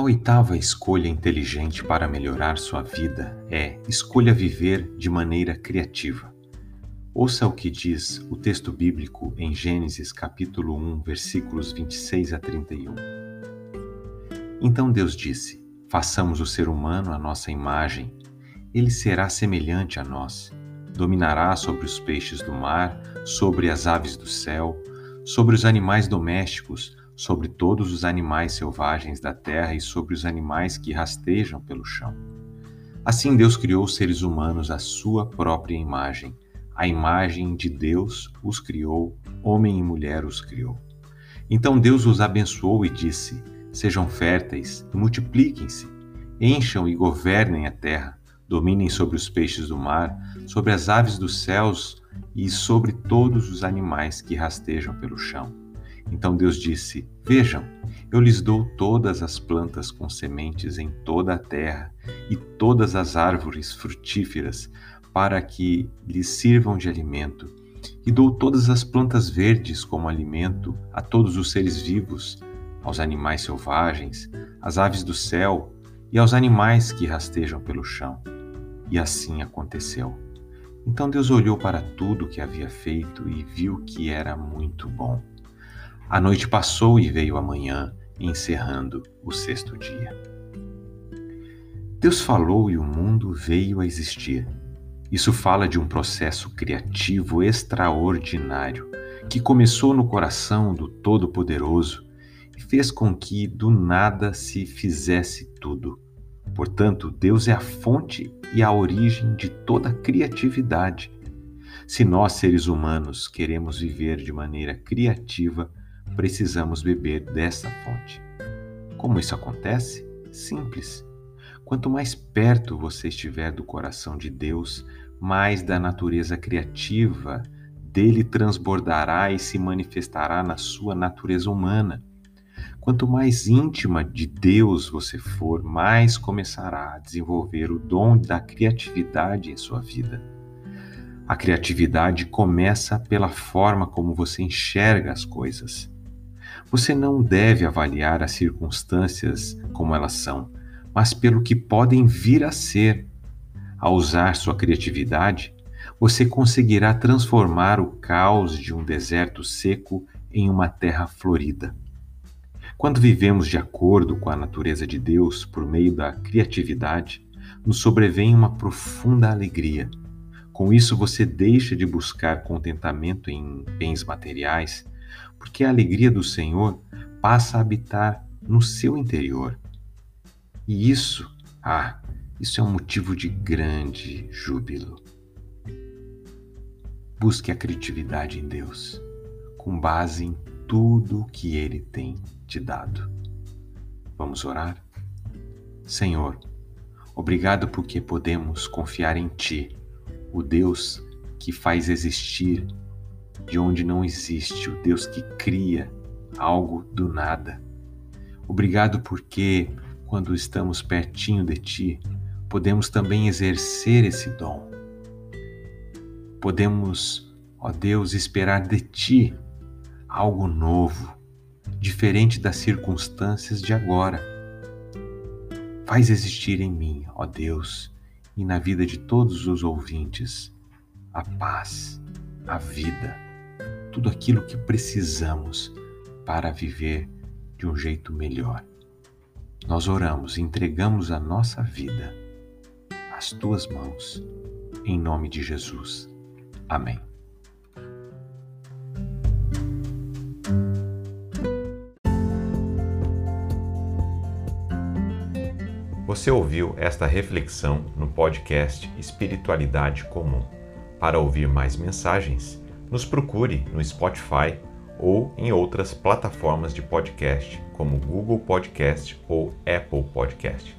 A oitava escolha inteligente para melhorar sua vida é escolha viver de maneira criativa. Ouça o que diz o texto bíblico em Gênesis capítulo 1, versículos 26 a 31. Então Deus disse: Façamos o ser humano à nossa imagem. Ele será semelhante a nós. Dominará sobre os peixes do mar, sobre as aves do céu, sobre os animais domésticos, sobre todos os animais selvagens da terra e sobre os animais que rastejam pelo chão. Assim Deus criou os seres humanos à sua própria imagem. A imagem de Deus os criou, homem e mulher os criou. Então Deus os abençoou e disse: Sejam férteis e multipliquem-se, encham e governem a terra, dominem sobre os peixes do mar, sobre as aves dos céus e sobre todos os animais que rastejam pelo chão. Então Deus disse: Vejam, eu lhes dou todas as plantas com sementes em toda a terra e todas as árvores frutíferas, para que lhes sirvam de alimento. E dou todas as plantas verdes como alimento a todos os seres vivos, aos animais selvagens, às aves do céu e aos animais que rastejam pelo chão. E assim aconteceu. Então Deus olhou para tudo o que havia feito e viu que era muito bom. A noite passou e veio a manhã, encerrando o sexto dia. Deus falou e o mundo veio a existir. Isso fala de um processo criativo extraordinário que começou no coração do Todo-Poderoso e fez com que do nada se fizesse tudo. Portanto, Deus é a fonte e a origem de toda criatividade. Se nós, seres humanos, queremos viver de maneira criativa, precisamos beber dessa fonte. Como isso acontece? Simples. Quanto mais perto você estiver do coração de Deus, mais da natureza criativa dele transbordará e se manifestará na sua natureza humana. Quanto mais íntima de Deus você for, mais começará a desenvolver o dom da criatividade em sua vida. A criatividade começa pela forma como você enxerga as coisas. Você não deve avaliar as circunstâncias como elas são, mas pelo que podem vir a ser. Ao usar sua criatividade, você conseguirá transformar o caos de um deserto seco em uma terra florida. Quando vivemos de acordo com a natureza de Deus por meio da criatividade, nos sobrevém uma profunda alegria. Com isso, você deixa de buscar contentamento em bens materiais porque a alegria do Senhor passa a habitar no seu interior. E isso, ah, isso é um motivo de grande júbilo. Busque a criatividade em Deus, com base em tudo que Ele tem te dado. Vamos orar? Senhor, obrigado porque podemos confiar em Ti, o Deus que faz existir de onde não existe, o Deus que cria algo do nada. Obrigado porque, quando estamos pertinho de Ti, podemos também exercer esse dom. Podemos, ó Deus, esperar de Ti algo novo, diferente das circunstâncias de agora. Faz existir em mim, ó Deus, e na vida de todos os ouvintes, a paz, a vida tudo aquilo que precisamos para viver de um jeito melhor. Nós oramos e entregamos a nossa vida às tuas mãos, em nome de Jesus. Amém. Você ouviu esta reflexão no podcast Espiritualidade Comum. Para ouvir mais mensagens, nos procure no Spotify ou em outras plataformas de podcast, como Google Podcast ou Apple Podcast.